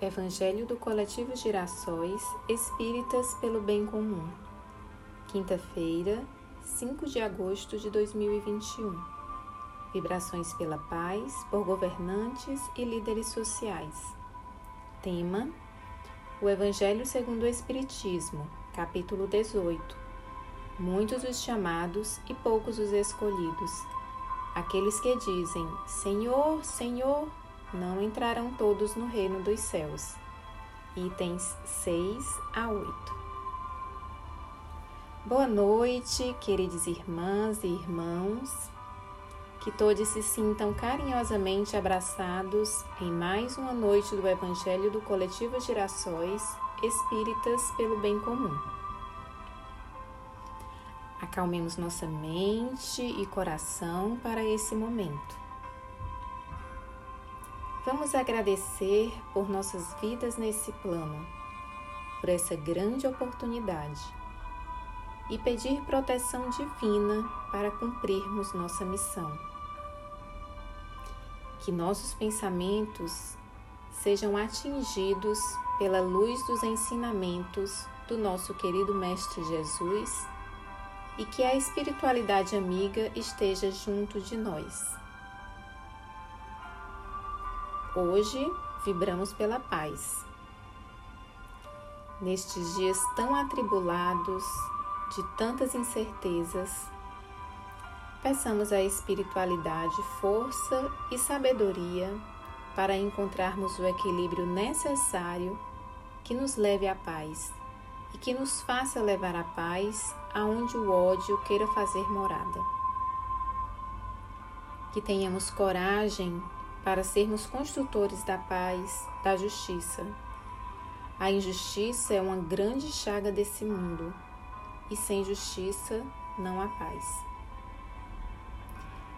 Evangelho do Coletivo Girassóis Espíritas pelo Bem Comum. Quinta-feira, 5 de agosto de 2021. Vibrações pela paz por governantes e líderes sociais. Tema: O Evangelho segundo o Espiritismo, capítulo 18. Muitos os chamados e poucos os escolhidos. Aqueles que dizem: Senhor, Senhor, não entrarão todos no reino dos céus. Itens 6 a 8. Boa noite, queridas irmãs e irmãos. Que todos se sintam carinhosamente abraçados em mais uma noite do Evangelho do Coletivo Girassóis Espíritas pelo Bem Comum. Acalmemos nossa mente e coração para esse momento. Vamos agradecer por nossas vidas nesse plano, por essa grande oportunidade e pedir proteção divina para cumprirmos nossa missão. Que nossos pensamentos sejam atingidos pela luz dos ensinamentos do nosso querido Mestre Jesus e que a espiritualidade amiga esteja junto de nós. Hoje vibramos pela paz. Nestes dias tão atribulados, de tantas incertezas, peçamos à espiritualidade força e sabedoria para encontrarmos o equilíbrio necessário que nos leve à paz e que nos faça levar a paz aonde o ódio queira fazer morada. Que tenhamos coragem para sermos construtores da paz, da justiça. A injustiça é uma grande chaga desse mundo e sem justiça não há paz.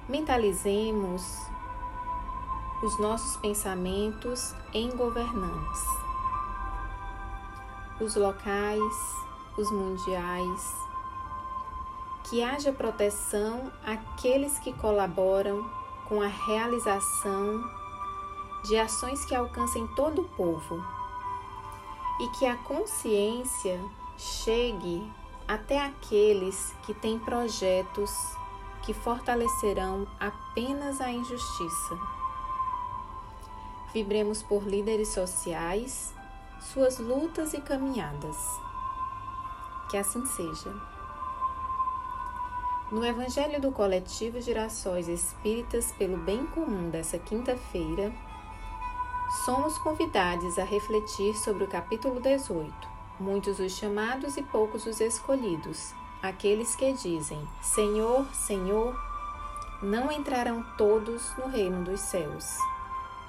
Mentalizemos os nossos pensamentos em governantes, os locais, os mundiais, que haja proteção àqueles que colaboram com a realização de ações que alcancem todo o povo e que a consciência chegue até aqueles que têm projetos que fortalecerão apenas a injustiça. Vibremos por líderes sociais, suas lutas e caminhadas. Que assim seja. No Evangelho do Coletivo Girassóis Espíritas pelo Bem Comum dessa quinta-feira, somos convidados a refletir sobre o capítulo 18. Muitos os chamados e poucos os escolhidos, aqueles que dizem: Senhor, Senhor, não entrarão todos no reino dos céus.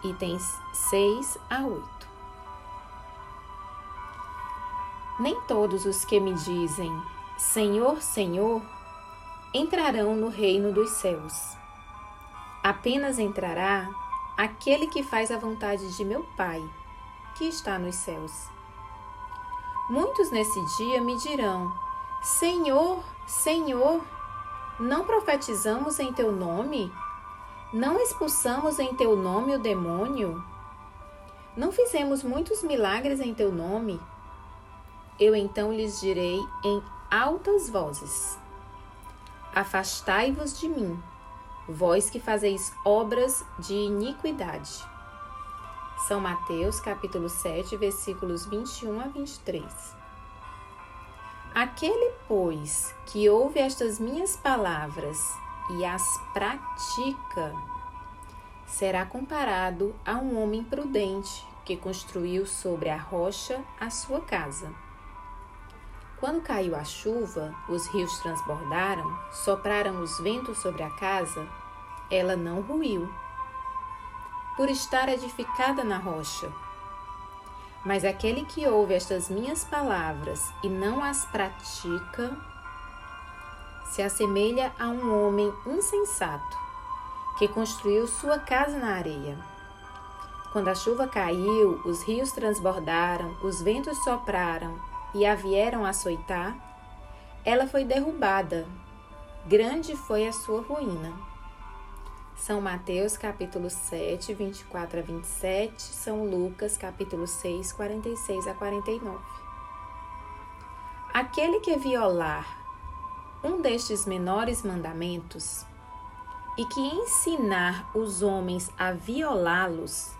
Itens 6 a 8. Nem todos os que me dizem: Senhor, Senhor, entrarão no reino dos céus. Apenas entrará aquele que faz a vontade de meu Pai, que está nos céus. Muitos nesse dia me dirão: Senhor, Senhor, não profetizamos em teu nome? Não expulsamos em teu nome o demônio? Não fizemos muitos milagres em teu nome? Eu então lhes direi em altas vozes: Afastai-vos de mim, vós que fazeis obras de iniquidade. São Mateus, capítulo 7, versículos 21 a 23. Aquele, pois, que ouve estas minhas palavras e as pratica, será comparado a um homem prudente que construiu sobre a rocha a sua casa. Quando caiu a chuva, os rios transbordaram, sopraram os ventos sobre a casa, ela não ruiu, por estar edificada na rocha. Mas aquele que ouve estas minhas palavras e não as pratica, se assemelha a um homem insensato que construiu sua casa na areia. Quando a chuva caiu, os rios transbordaram, os ventos sopraram e a vieram açoitar, ela foi derrubada. Grande foi a sua ruína. São Mateus capítulo 7, 24 a 27, São Lucas capítulo 6, 46 a 49. Aquele que violar um destes menores mandamentos e que ensinar os homens a violá-los,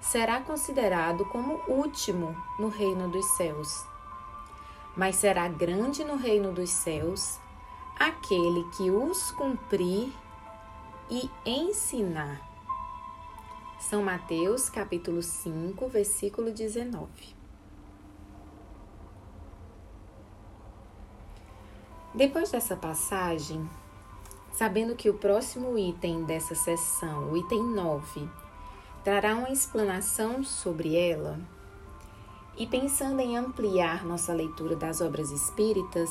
será considerado como último no reino dos céus. Mas será grande no reino dos céus aquele que os cumprir e ensinar. São Mateus, capítulo 5, versículo 19. Depois dessa passagem, sabendo que o próximo item dessa sessão, o item 9, trará uma explanação sobre ela, e pensando em ampliar nossa leitura das obras espíritas,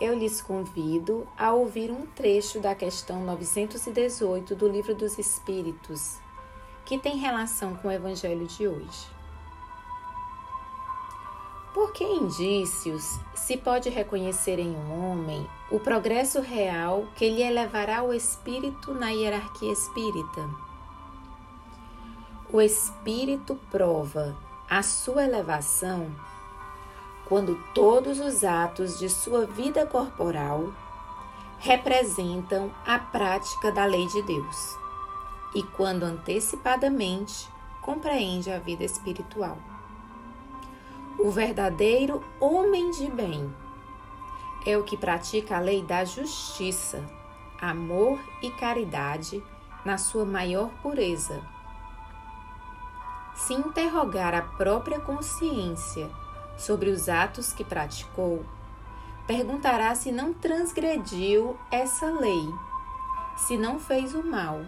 eu lhes convido a ouvir um trecho da questão 918 do Livro dos Espíritos, que tem relação com o Evangelho de hoje. Por que indícios se pode reconhecer em um homem o progresso real que lhe elevará o espírito na hierarquia espírita? O espírito prova a sua elevação quando todos os atos de sua vida corporal representam a prática da lei de Deus e quando antecipadamente compreende a vida espiritual. O verdadeiro homem de bem é o que pratica a lei da justiça, amor e caridade na sua maior pureza. Se interrogar a própria consciência sobre os atos que praticou, perguntará se não transgrediu essa lei, se não fez o mal,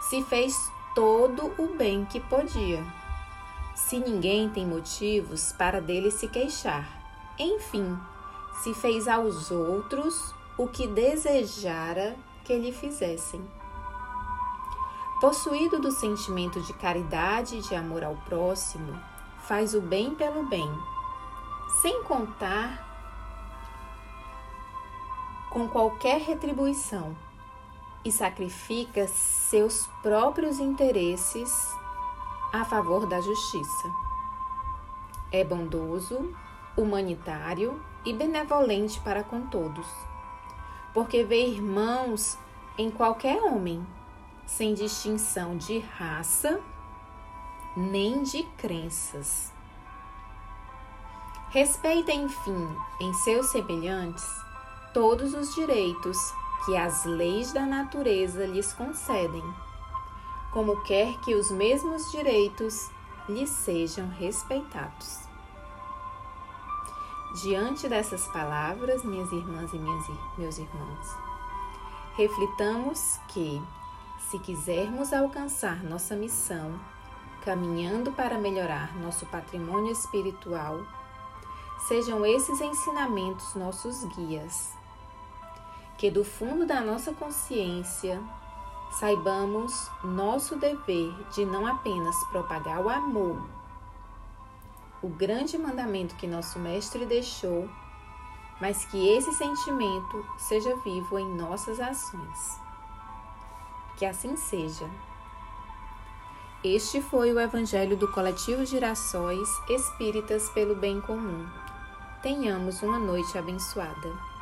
se fez todo o bem que podia, se ninguém tem motivos para dele se queixar, enfim, se fez aos outros o que desejara que lhe fizessem. Possuído do sentimento de caridade e de amor ao próximo, faz o bem pelo bem. Sem contar com qualquer retribuição. E sacrifica seus próprios interesses a favor da justiça. É bondoso, humanitário e benevolente para com todos, porque vê irmãos em qualquer homem, sem distinção de raça nem de crenças. Respeita, enfim, em seus semelhantes todos os direitos que as leis da natureza lhes concedem, como quer que os mesmos direitos lhes sejam respeitados. Diante dessas palavras, minhas irmãs e minhas, meus irmãos, reflitamos que, se quisermos alcançar nossa missão, caminhando para melhorar nosso patrimônio espiritual, Sejam esses ensinamentos nossos guias. Que do fundo da nossa consciência saibamos nosso dever de não apenas propagar o amor, o grande mandamento que nosso Mestre deixou, mas que esse sentimento seja vivo em nossas ações. Que assim seja. Este foi o Evangelho do Coletivo Girassóis Espíritas pelo Bem Comum. Tenhamos uma noite abençoada.